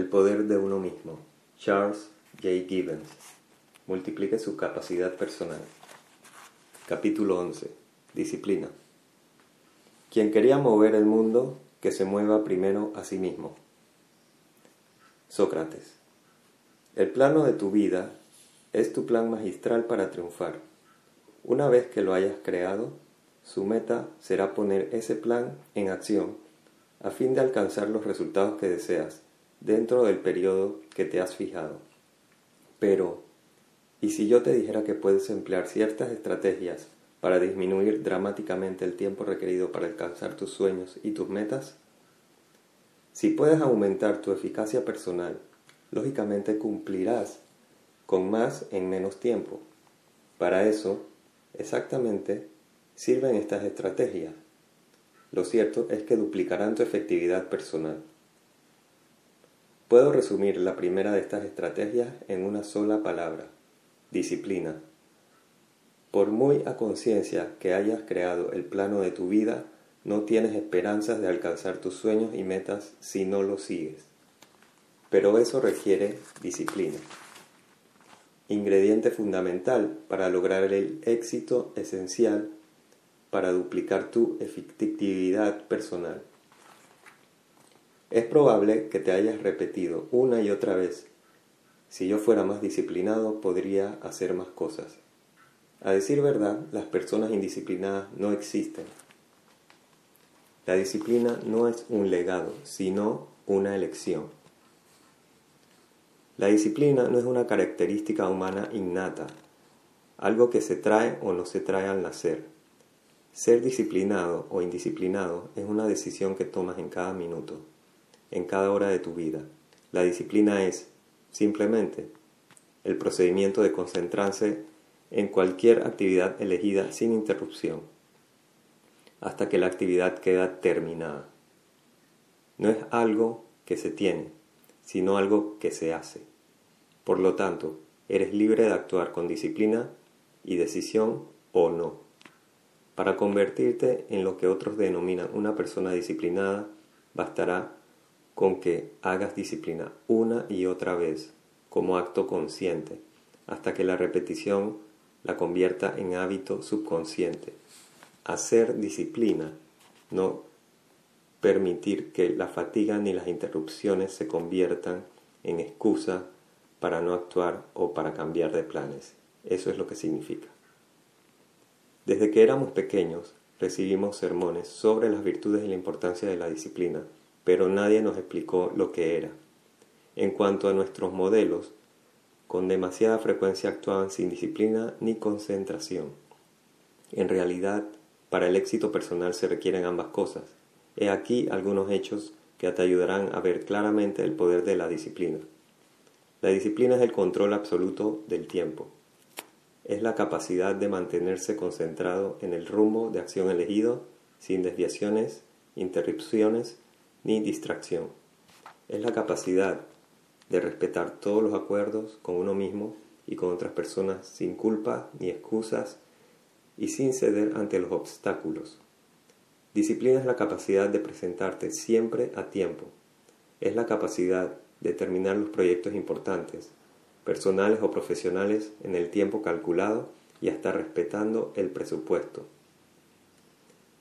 El poder de uno mismo. Charles J. Gibbons. Multiplique su capacidad personal. Capítulo 11. Disciplina. Quien quería mover el mundo, que se mueva primero a sí mismo. Sócrates. El plano de tu vida es tu plan magistral para triunfar. Una vez que lo hayas creado, su meta será poner ese plan en acción a fin de alcanzar los resultados que deseas dentro del periodo que te has fijado. Pero, ¿y si yo te dijera que puedes emplear ciertas estrategias para disminuir dramáticamente el tiempo requerido para alcanzar tus sueños y tus metas? Si puedes aumentar tu eficacia personal, lógicamente cumplirás con más en menos tiempo. Para eso, exactamente, sirven estas estrategias. Lo cierto es que duplicarán tu efectividad personal. Puedo resumir la primera de estas estrategias en una sola palabra, disciplina. Por muy a conciencia que hayas creado el plano de tu vida, no tienes esperanzas de alcanzar tus sueños y metas si no lo sigues. Pero eso requiere disciplina. Ingrediente fundamental para lograr el éxito esencial para duplicar tu efectividad personal. Es probable que te hayas repetido una y otra vez, si yo fuera más disciplinado podría hacer más cosas. A decir verdad, las personas indisciplinadas no existen. La disciplina no es un legado, sino una elección. La disciplina no es una característica humana innata, algo que se trae o no se trae al nacer. Ser disciplinado o indisciplinado es una decisión que tomas en cada minuto, en cada hora de tu vida. La disciplina es, simplemente, el procedimiento de concentrarse en cualquier actividad elegida sin interrupción, hasta que la actividad queda terminada. No es algo que se tiene, sino algo que se hace. Por lo tanto, eres libre de actuar con disciplina y decisión o no. Para convertirte en lo que otros denominan una persona disciplinada, bastará con que hagas disciplina una y otra vez como acto consciente, hasta que la repetición la convierta en hábito subconsciente. Hacer disciplina, no permitir que la fatiga ni las interrupciones se conviertan en excusa para no actuar o para cambiar de planes. Eso es lo que significa. Desde que éramos pequeños recibimos sermones sobre las virtudes y la importancia de la disciplina, pero nadie nos explicó lo que era. En cuanto a nuestros modelos, con demasiada frecuencia actuaban sin disciplina ni concentración. En realidad, para el éxito personal se requieren ambas cosas. He aquí algunos hechos que te ayudarán a ver claramente el poder de la disciplina. La disciplina es el control absoluto del tiempo es la capacidad de mantenerse concentrado en el rumbo de acción elegido sin desviaciones, interrupciones ni distracción. Es la capacidad de respetar todos los acuerdos con uno mismo y con otras personas sin culpa ni excusas y sin ceder ante los obstáculos. Disciplina es la capacidad de presentarte siempre a tiempo. Es la capacidad de terminar los proyectos importantes, personales o profesionales en el tiempo calculado y hasta respetando el presupuesto.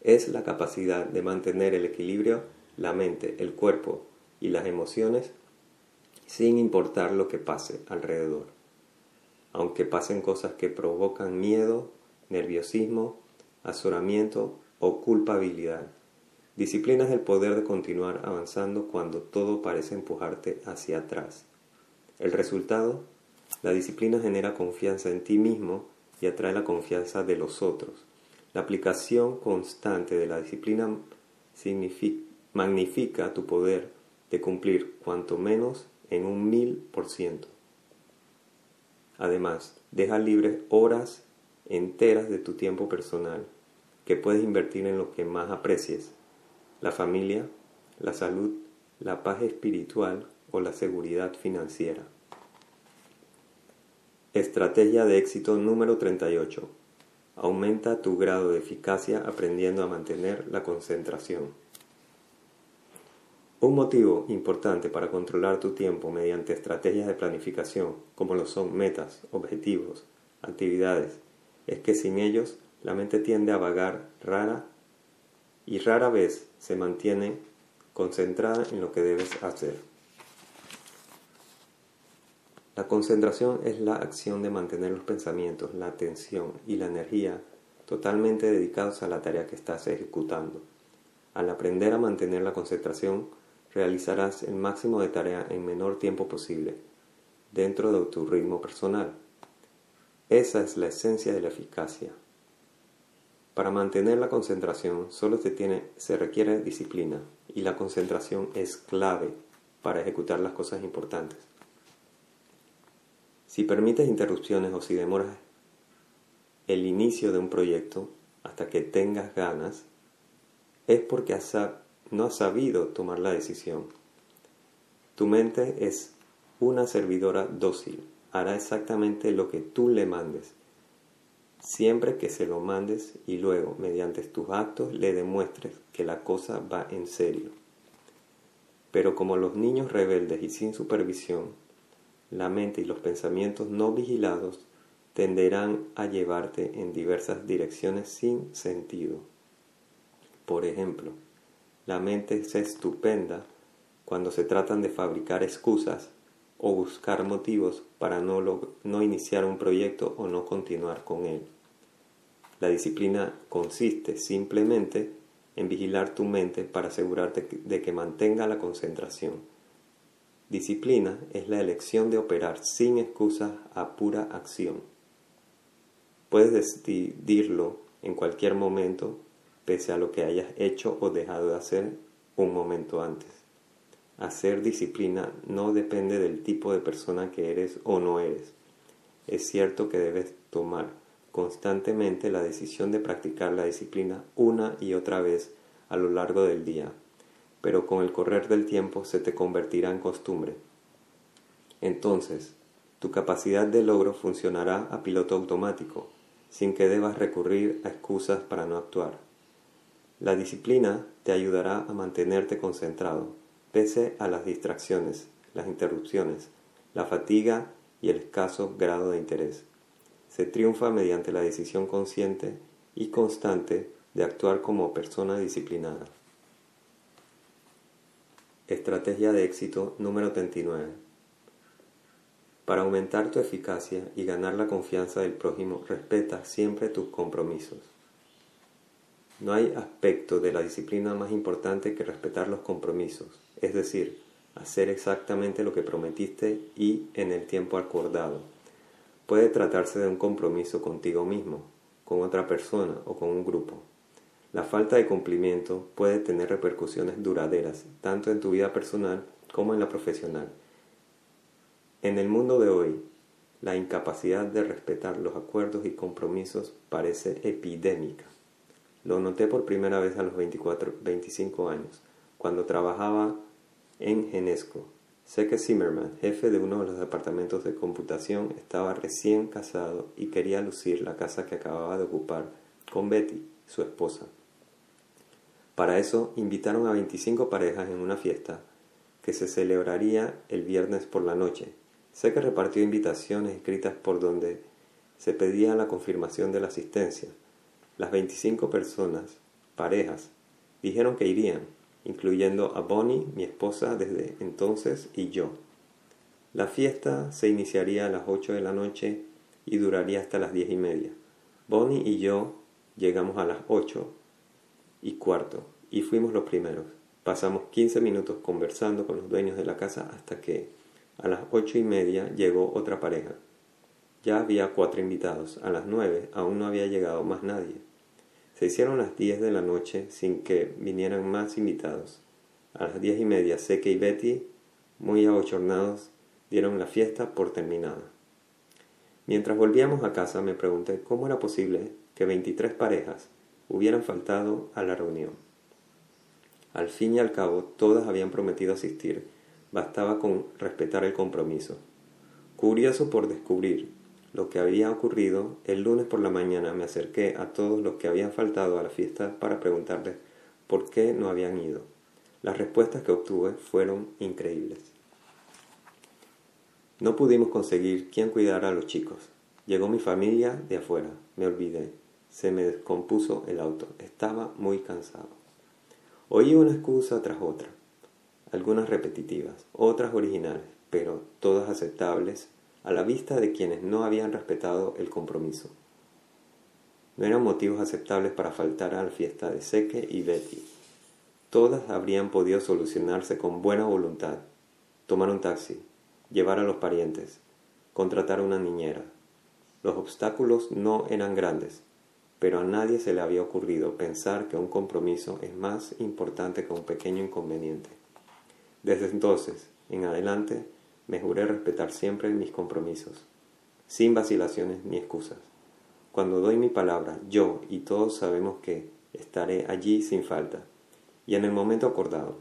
Es la capacidad de mantener el equilibrio, la mente, el cuerpo y las emociones sin importar lo que pase alrededor. Aunque pasen cosas que provocan miedo, nerviosismo, azoramiento o culpabilidad. Disciplina es el poder de continuar avanzando cuando todo parece empujarte hacia atrás. El resultado, la disciplina genera confianza en ti mismo y atrae la confianza de los otros. La aplicación constante de la disciplina magnifica tu poder de cumplir cuanto menos en un mil por ciento. Además, deja libres horas enteras de tu tiempo personal que puedes invertir en lo que más aprecies, la familia, la salud, la paz espiritual o la seguridad financiera. Estrategia de éxito número 38. Aumenta tu grado de eficacia aprendiendo a mantener la concentración. Un motivo importante para controlar tu tiempo mediante estrategias de planificación, como lo son metas, objetivos, actividades, es que sin ellos la mente tiende a vagar rara y rara vez se mantiene concentrada en lo que debes hacer. La concentración es la acción de mantener los pensamientos, la atención y la energía totalmente dedicados a la tarea que estás ejecutando. Al aprender a mantener la concentración, realizarás el máximo de tarea en menor tiempo posible, dentro de tu ritmo personal. Esa es la esencia de la eficacia. Para mantener la concentración solo se, tiene, se requiere disciplina y la concentración es clave para ejecutar las cosas importantes. Si permites interrupciones o si demoras el inicio de un proyecto hasta que tengas ganas, es porque has no has sabido tomar la decisión. Tu mente es una servidora dócil, hará exactamente lo que tú le mandes, siempre que se lo mandes y luego, mediante tus actos, le demuestres que la cosa va en serio. Pero como los niños rebeldes y sin supervisión, la mente y los pensamientos no vigilados tenderán a llevarte en diversas direcciones sin sentido. Por ejemplo, la mente es estupenda cuando se tratan de fabricar excusas o buscar motivos para no, no iniciar un proyecto o no continuar con él. La disciplina consiste simplemente en vigilar tu mente para asegurarte de que mantenga la concentración. Disciplina es la elección de operar sin excusas a pura acción. Puedes decidirlo en cualquier momento pese a lo que hayas hecho o dejado de hacer un momento antes. Hacer disciplina no depende del tipo de persona que eres o no eres. Es cierto que debes tomar constantemente la decisión de practicar la disciplina una y otra vez a lo largo del día, pero con el correr del tiempo se te convertirá en costumbre. Entonces, tu capacidad de logro funcionará a piloto automático, sin que debas recurrir a excusas para no actuar. La disciplina te ayudará a mantenerte concentrado, pese a las distracciones, las interrupciones, la fatiga y el escaso grado de interés. Se triunfa mediante la decisión consciente y constante de actuar como persona disciplinada. Estrategia de éxito número 39. Para aumentar tu eficacia y ganar la confianza del prójimo, respeta siempre tus compromisos. No hay aspecto de la disciplina más importante que respetar los compromisos, es decir, hacer exactamente lo que prometiste y en el tiempo acordado. Puede tratarse de un compromiso contigo mismo, con otra persona o con un grupo. La falta de cumplimiento puede tener repercusiones duraderas, tanto en tu vida personal como en la profesional. En el mundo de hoy, la incapacidad de respetar los acuerdos y compromisos parece epidémica. Lo noté por primera vez a los 24, 25 años, cuando trabajaba en Genesco. Sé que Zimmerman, jefe de uno de los departamentos de computación, estaba recién casado y quería lucir la casa que acababa de ocupar con Betty, su esposa. Para eso invitaron a 25 parejas en una fiesta que se celebraría el viernes por la noche. Sé que repartió invitaciones escritas por donde se pedía la confirmación de la asistencia. Las 25 personas, parejas, dijeron que irían, incluyendo a Bonnie, mi esposa desde entonces, y yo. La fiesta se iniciaría a las 8 de la noche y duraría hasta las diez y media. Bonnie y yo llegamos a las 8 y cuarto y fuimos los primeros. Pasamos 15 minutos conversando con los dueños de la casa hasta que a las ocho y media llegó otra pareja. Ya había cuatro invitados. A las nueve aún no había llegado más nadie. Se hicieron las diez de la noche sin que vinieran más invitados. A las diez y media Seque y Betty, muy abochornados, dieron la fiesta por terminada. Mientras volvíamos a casa me pregunté cómo era posible que veintitrés parejas hubieran faltado a la reunión. Al fin y al cabo todas habían prometido asistir, bastaba con respetar el compromiso. Curioso por descubrir lo que había ocurrido, el lunes por la mañana me acerqué a todos los que habían faltado a la fiesta para preguntarles por qué no habían ido. Las respuestas que obtuve fueron increíbles. No pudimos conseguir quién cuidara a los chicos. Llegó mi familia de afuera. Me olvidé. Se me descompuso el auto. Estaba muy cansado. Oí una excusa tras otra. Algunas repetitivas, otras originales, pero todas aceptables a la vista de quienes no habían respetado el compromiso. No eran motivos aceptables para faltar a la fiesta de Seque y Betty. Todas habrían podido solucionarse con buena voluntad. Tomar un taxi, llevar a los parientes, contratar a una niñera. Los obstáculos no eran grandes, pero a nadie se le había ocurrido pensar que un compromiso es más importante que un pequeño inconveniente. Desde entonces en adelante me juré respetar siempre mis compromisos, sin vacilaciones ni excusas. Cuando doy mi palabra, yo y todos sabemos que estaré allí sin falta y en el momento acordado.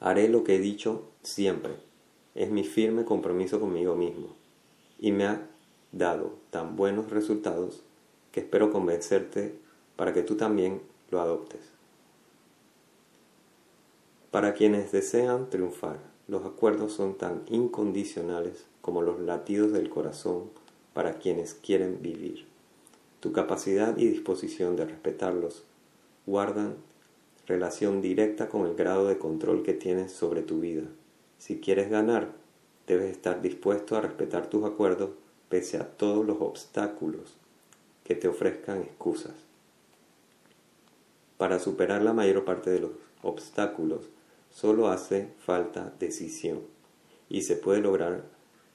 Haré lo que he dicho siempre. Es mi firme compromiso conmigo mismo y me ha dado tan buenos resultados que espero convencerte para que tú también lo adoptes. Para quienes desean triunfar, los acuerdos son tan incondicionales como los latidos del corazón para quienes quieren vivir. Tu capacidad y disposición de respetarlos guardan relación directa con el grado de control que tienes sobre tu vida. Si quieres ganar, debes estar dispuesto a respetar tus acuerdos pese a todos los obstáculos que te ofrezcan excusas. Para superar la mayor parte de los obstáculos, solo hace falta decisión y se puede lograr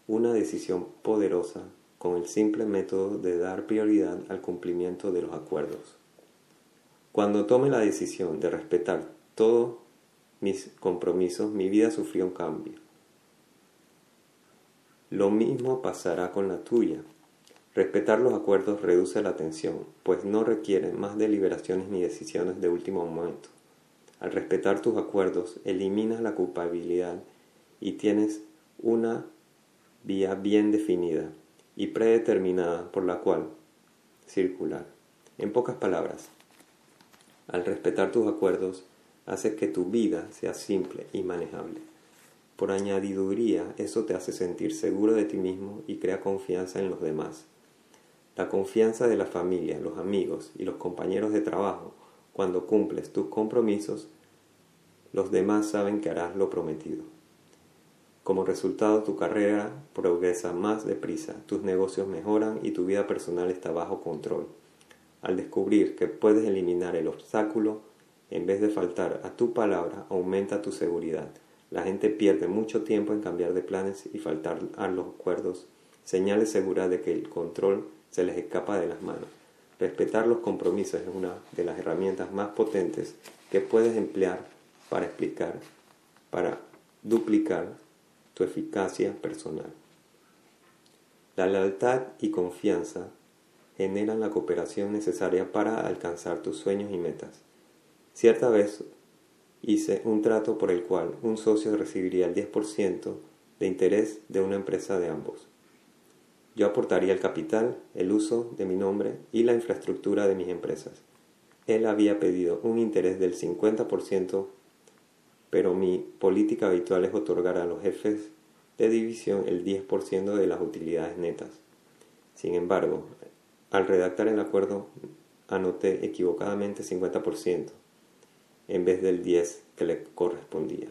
una decisión poderosa con el simple método de dar prioridad al cumplimiento de los acuerdos. Cuando tome la decisión de respetar todos mis compromisos, mi vida sufrió un cambio. Lo mismo pasará con la tuya. Respetar los acuerdos reduce la tensión, pues no requiere más deliberaciones ni decisiones de último momento. Al respetar tus acuerdos, eliminas la culpabilidad y tienes una vía bien definida y predeterminada por la cual circular. En pocas palabras, al respetar tus acuerdos, haces que tu vida sea simple y manejable. Por añadiduría, eso te hace sentir seguro de ti mismo y crea confianza en los demás. La confianza de la familia, los amigos y los compañeros de trabajo, cuando cumples tus compromisos, los demás saben que harás lo prometido. Como resultado, tu carrera progresa más deprisa, tus negocios mejoran y tu vida personal está bajo control. Al descubrir que puedes eliminar el obstáculo, en vez de faltar a tu palabra, aumenta tu seguridad. La gente pierde mucho tiempo en cambiar de planes y faltar a los acuerdos, señales seguras de que el control se les escapa de las manos. Respetar los compromisos es una de las herramientas más potentes que puedes emplear para explicar, para duplicar tu eficacia personal. La lealtad y confianza generan la cooperación necesaria para alcanzar tus sueños y metas. Cierta vez hice un trato por el cual un socio recibiría el 10% de interés de una empresa de ambos. Yo aportaría el capital, el uso de mi nombre y la infraestructura de mis empresas. Él había pedido un interés del 50%, pero mi política habitual es otorgar a los jefes de división el 10% de las utilidades netas. Sin embargo, al redactar el acuerdo anoté equivocadamente 50% en vez del 10% que le correspondía.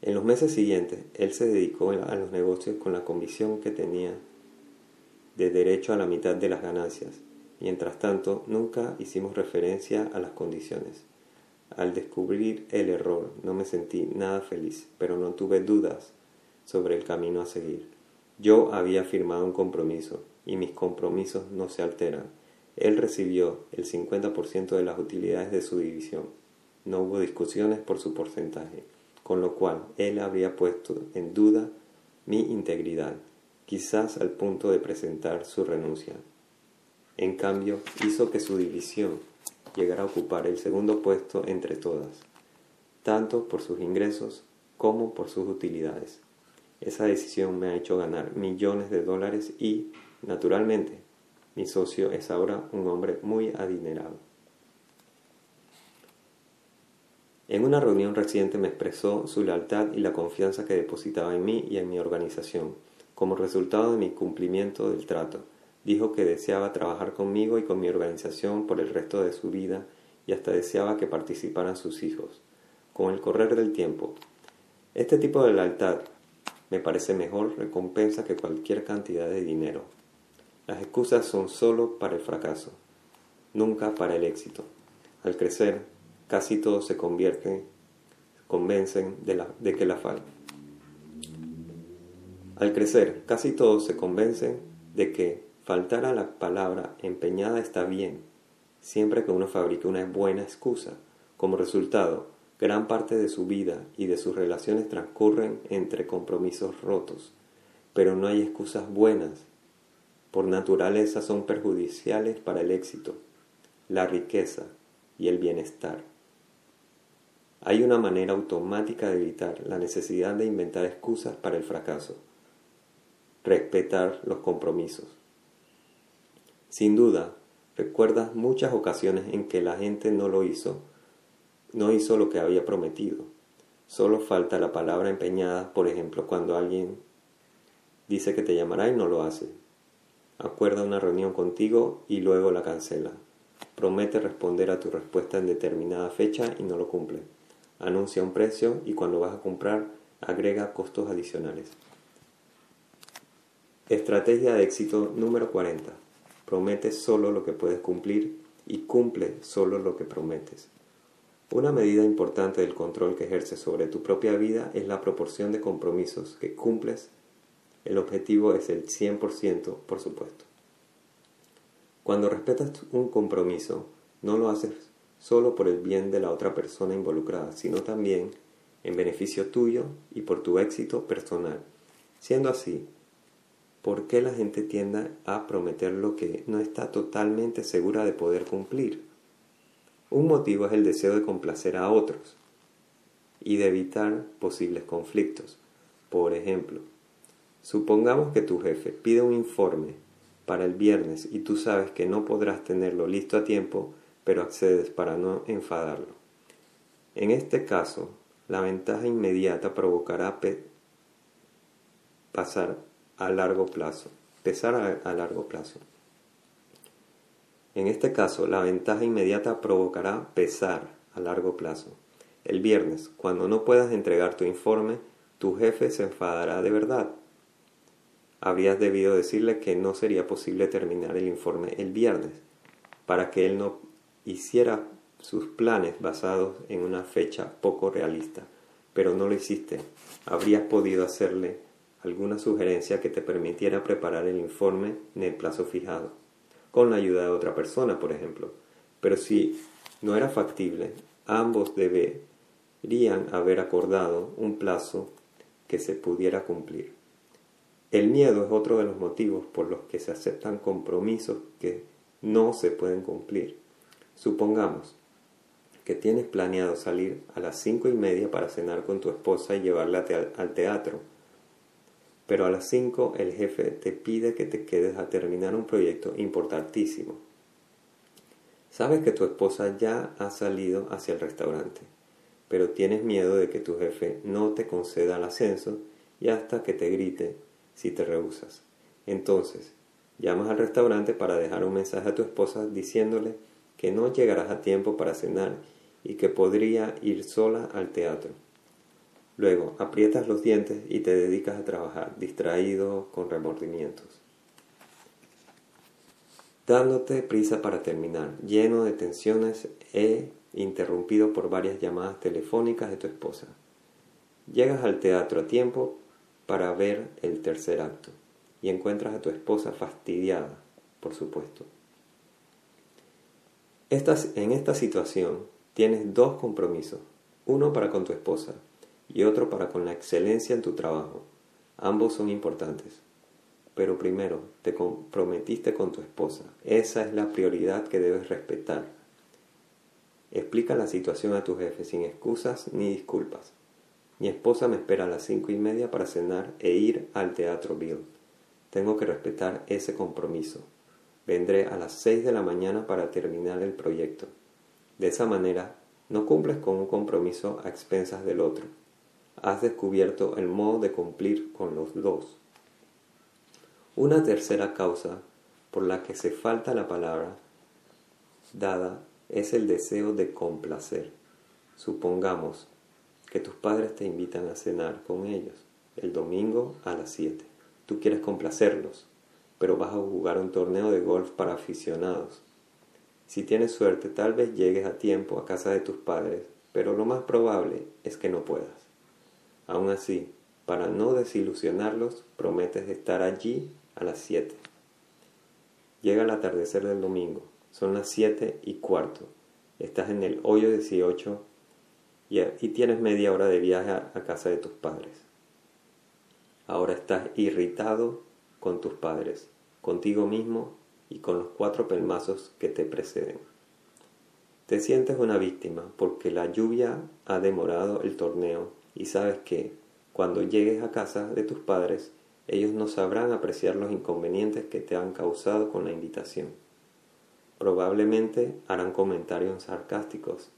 En los meses siguientes, él se dedicó a los negocios con la convicción que tenía de derecho a la mitad de las ganancias. Mientras tanto, nunca hicimos referencia a las condiciones. Al descubrir el error, no me sentí nada feliz, pero no tuve dudas sobre el camino a seguir. Yo había firmado un compromiso y mis compromisos no se alteran. Él recibió el 50% de las utilidades de su división. No hubo discusiones por su porcentaje, con lo cual él habría puesto en duda mi integridad, quizás al punto de presentar su renuncia. En cambio, hizo que su división llegara a ocupar el segundo puesto entre todas, tanto por sus ingresos como por sus utilidades. Esa decisión me ha hecho ganar millones de dólares y Naturalmente, mi socio es ahora un hombre muy adinerado. En una reunión reciente me expresó su lealtad y la confianza que depositaba en mí y en mi organización, como resultado de mi cumplimiento del trato. Dijo que deseaba trabajar conmigo y con mi organización por el resto de su vida y hasta deseaba que participaran sus hijos. Con el correr del tiempo, este tipo de lealtad me parece mejor recompensa que cualquier cantidad de dinero. Las excusas son solo para el fracaso, nunca para el éxito. Al crecer, casi todos se convierten, convencen de, la, de que la falta. Al crecer, casi todos se convencen de que faltar a la palabra empeñada está bien, siempre que uno fabrique una buena excusa. Como resultado, gran parte de su vida y de sus relaciones transcurren entre compromisos rotos, pero no hay excusas buenas. Por naturaleza son perjudiciales para el éxito, la riqueza y el bienestar. Hay una manera automática de evitar la necesidad de inventar excusas para el fracaso. Respetar los compromisos. Sin duda, recuerdas muchas ocasiones en que la gente no lo hizo, no hizo lo que había prometido. Solo falta la palabra empeñada, por ejemplo, cuando alguien dice que te llamará y no lo hace. Acuerda una reunión contigo y luego la cancela. Promete responder a tu respuesta en determinada fecha y no lo cumple anuncia un precio y cuando vas a comprar agrega costos adicionales. Estrategia de éxito número 40. Promete solo lo que puedes cumplir y cumple solo lo que prometes. Una medida importante del control que ejerces sobre tu propia vida es la proporción de compromisos que cumples. El objetivo es el 100%, por supuesto. Cuando respetas un compromiso, no lo haces solo por el bien de la otra persona involucrada, sino también en beneficio tuyo y por tu éxito personal. Siendo así, ¿por qué la gente tiende a prometer lo que no está totalmente segura de poder cumplir? Un motivo es el deseo de complacer a otros y de evitar posibles conflictos. Por ejemplo, supongamos que tu jefe pide un informe para el viernes y tú sabes que no podrás tenerlo listo a tiempo pero accedes para no enfadarlo. En este caso, la ventaja inmediata provocará pasar a largo plazo, pesar a, a largo plazo. En este caso, la ventaja inmediata provocará pesar a largo plazo. El viernes, cuando no puedas entregar tu informe, tu jefe se enfadará de verdad. Habrías debido decirle que no sería posible terminar el informe el viernes, para que él no hiciera sus planes basados en una fecha poco realista, pero no lo hiciste. Habrías podido hacerle alguna sugerencia que te permitiera preparar el informe en el plazo fijado, con la ayuda de otra persona, por ejemplo. Pero si no era factible, ambos deberían haber acordado un plazo que se pudiera cumplir. El miedo es otro de los motivos por los que se aceptan compromisos que no se pueden cumplir. Supongamos que tienes planeado salir a las cinco y media para cenar con tu esposa y llevarla al teatro. Pero a las cinco el jefe te pide que te quedes a terminar un proyecto importantísimo. Sabes que tu esposa ya ha salido hacia el restaurante, pero tienes miedo de que tu jefe no te conceda el ascenso y hasta que te grite si te rehusas. Entonces, llamas al restaurante para dejar un mensaje a tu esposa diciéndole que no llegarás a tiempo para cenar y que podría ir sola al teatro. Luego aprietas los dientes y te dedicas a trabajar, distraído con remordimientos. Dándote prisa para terminar, lleno de tensiones e interrumpido por varias llamadas telefónicas de tu esposa. Llegas al teatro a tiempo para ver el tercer acto y encuentras a tu esposa fastidiada, por supuesto en esta situación tienes dos compromisos, uno para con tu esposa y otro para con la excelencia en tu trabajo. Ambos son importantes. Pero primero, te comprometiste con tu esposa. Esa es la prioridad que debes respetar. Explica la situación a tu jefe sin excusas ni disculpas. Mi esposa me espera a las cinco y media para cenar e ir al teatro Bill. Tengo que respetar ese compromiso. Vendré a las 6 de la mañana para terminar el proyecto. De esa manera No cumples con un compromiso a expensas del otro. Has descubierto el modo de cumplir con los dos. Una tercera causa por la que se falta la palabra dada es el deseo de complacer. Supongamos que tus padres te invitan a cenar con ellos el domingo a las 7. Tú quieres complacerlos, pero vas a jugar un torneo de golf para aficionados. Si tienes suerte, tal vez llegues a tiempo a casa de tus padres, pero lo más probable es que no puedas. Aún así, para no desilusionarlos, prometes estar allí a las 7. Llega el atardecer del domingo, son las 7 y cuarto. Estás en el hoyo 18 y, tienes media hora de viaje a casa de tus padres. Ahora estás irritado con tus padres, contigo mismo y con los cuatro pelmazos que te preceden. Te sientes una víctima porque la lluvia ha demorado el torneo y sabes que, cuando llegues a casa de tus padres, ellos no sabrán apreciar los inconvenientes que te han causado con la invitación. Probablemente harán comentarios sarcásticos,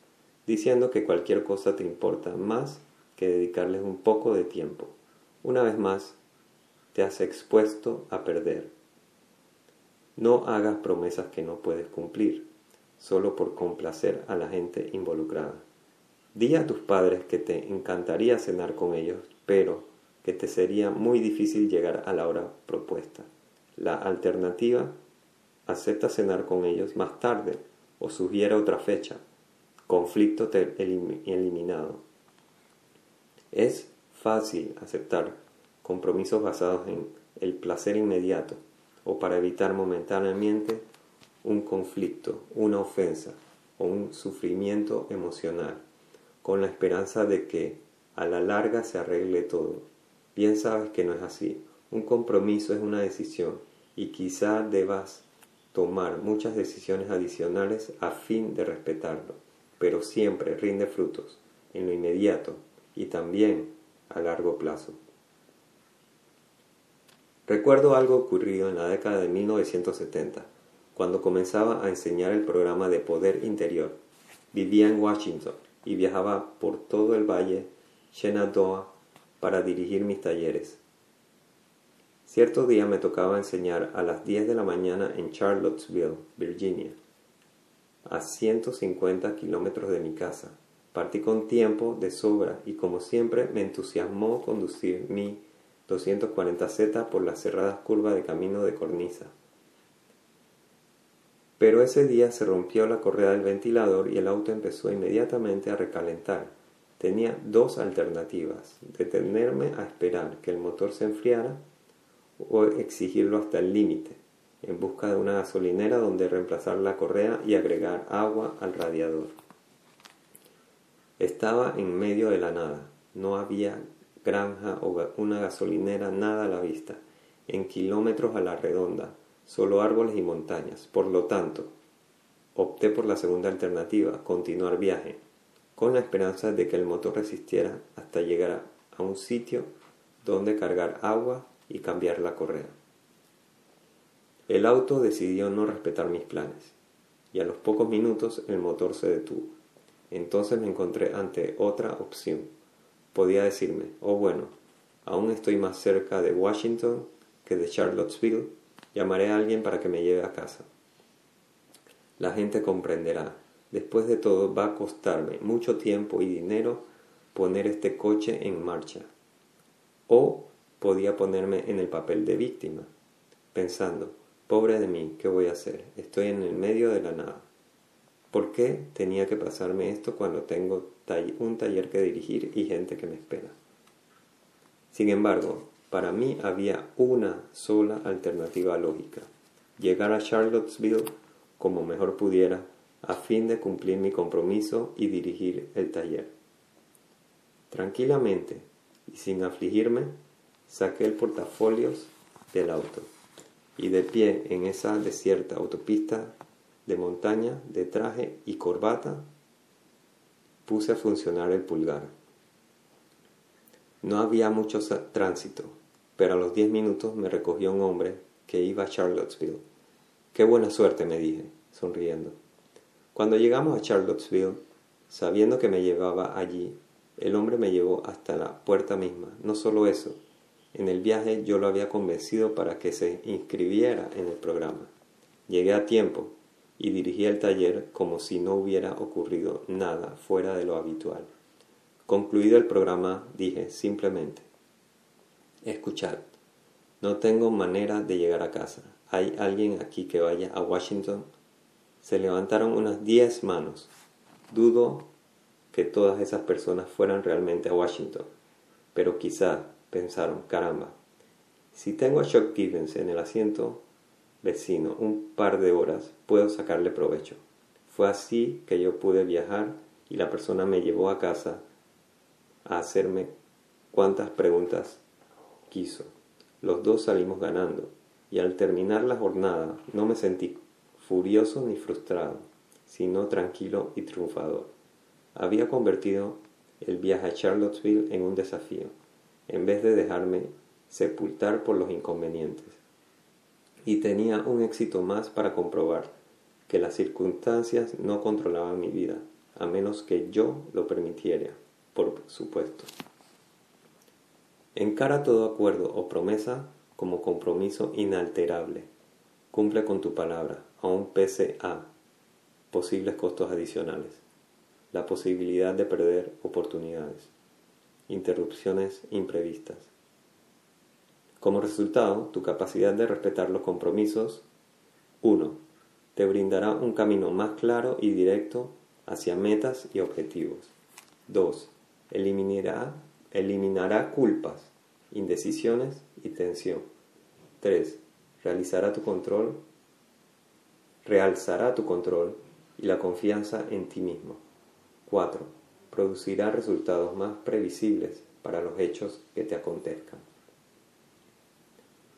diciendo que cualquier cosa te importa más que dedicarles un poco de tiempo. Una vez más, te has expuesto a perder. No hagas promesas que no puedes cumplir, solo por complacer a la gente involucrada. Di a tus padres que te encantaría cenar con ellos, pero que te sería muy difícil llegar a la hora propuesta. La alternativa, acepta cenar con ellos más tarde o sugiere otra fecha. Conflicto eliminado. Es fácil aceptar compromisos basados en el placer inmediato o para evitar momentáneamente un conflicto, una ofensa o un sufrimiento emocional, con la esperanza de que a la larga se arregle todo. Bien sabes que no es así. Un compromiso es una decisión y quizá debas tomar muchas decisiones adicionales a fin de respetarlo, pero siempre rinde frutos en lo inmediato y también a largo plazo. Recuerdo algo ocurrido en la década de 1970, cuando comenzaba a enseñar el programa de Poder Interior. Vivía en Washington y viajaba por todo el valle Shenandoah para dirigir mis talleres. Cierto día me tocaba enseñar a las 10 de la mañana en Charlottesville, Virginia, a 150 kilómetros de mi casa. Partí con tiempo de sobra y como siempre me entusiasmó conducir mi 240Z por las cerradas curvas de camino de cornisa. Pero ese día se rompió la correa del ventilador y el auto empezó inmediatamente a recalentar. Tenía dos alternativas, detenerme a esperar que el motor se enfriara o exigirlo hasta el límite, en busca de una gasolinera donde reemplazar la correa y agregar agua al radiador. Estaba en medio de la nada, no había granja o una gasolinera, nada a la vista, en kilómetros a la redonda, solo árboles y montañas. Por lo tanto, opté por la segunda alternativa, continuar viaje, con la esperanza de que el motor resistiera hasta llegar a un sitio donde cargar agua y cambiar la correa. El auto decidió no respetar mis planes, y a los pocos minutos el motor se detuvo. Entonces me encontré ante otra opción podía decirme, oh bueno, aún estoy más cerca de Washington que de Charlottesville, llamaré a alguien para que me lleve a casa. La gente comprenderá, después de todo va a costarme mucho tiempo y dinero poner este coche en marcha. O podía ponerme en el papel de víctima, pensando, pobre de mí, ¿qué voy a hacer? Estoy en el medio de la nada. ¿Por qué tenía que pasarme esto cuando tengo un taller que dirigir y gente que me espera? Sin embargo, para mí había una sola alternativa lógica, llegar a Charlottesville como mejor pudiera a fin de cumplir mi compromiso y dirigir el taller. Tranquilamente y sin afligirme, saqué el portafolios del auto y de pie en esa desierta autopista de montaña, de traje y corbata, puse a funcionar el pulgar. No había mucho tránsito, pero a los diez minutos me recogió un hombre que iba a Charlottesville. Qué buena suerte, me dije, sonriendo. Cuando llegamos a Charlottesville, Sabiendo que me llevaba allí, el hombre me llevó hasta la puerta misma. No solo eso, en el viaje yo lo había convencido para que se inscribiera en el programa. Llegué a tiempo y dirigí el taller como si no hubiera ocurrido nada fuera de lo habitual. Concluido el programa, dije simplemente, escuchad, no tengo manera de llegar a casa. ¿Hay alguien aquí que vaya a Washington? Se levantaron unas diez manos. Dudo que todas esas personas fueran realmente a Washington, pero quizá pensaron, caramba, si tengo a Chuck Gibbons en el asiento vecino un par de horas, puedo sacarle provecho. Fue así que yo pude viajar y la persona me llevó a casa a hacerme cuantas preguntas quiso. Los dos salimos ganando y al terminar la jornada no me sentí furioso ni frustrado, sino tranquilo y triunfador. Había convertido el viaje a Charlottesville en un desafío, en vez de dejarme sepultar por los inconvenientes. Y tenía un éxito más para comprobar que las circunstancias no controlaban mi vida, a menos que yo lo permitiera, por supuesto. Encara todo acuerdo o promesa como compromiso inalterable. Cumple con tu palabra, aun pese a posibles costos adicionales, la posibilidad de perder oportunidades, interrupciones imprevistas. Como resultado, tu capacidad de respetar los compromisos 1. Te brindará un camino más claro y directo hacia metas y objetivos. 2. Eliminará, eliminará culpas, indecisiones y tensión. 3. Realizará tu control realzará tu control y la confianza en ti mismo. 4. Producirá resultados más previsibles para los hechos que te acontezcan.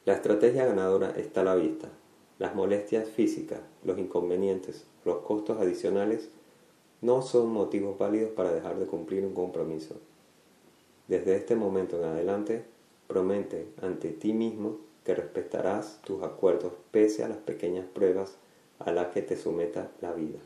La estrategia ganadora está a la vista. Las molestias físicas, los inconvenientes, los costos adicionales no son motivos válidos para dejar de cumplir un compromiso. Desde este momento en adelante, promete ante ti mismo que respetarás tus acuerdos pese a las pequeñas pruebas a la que te someta la vida.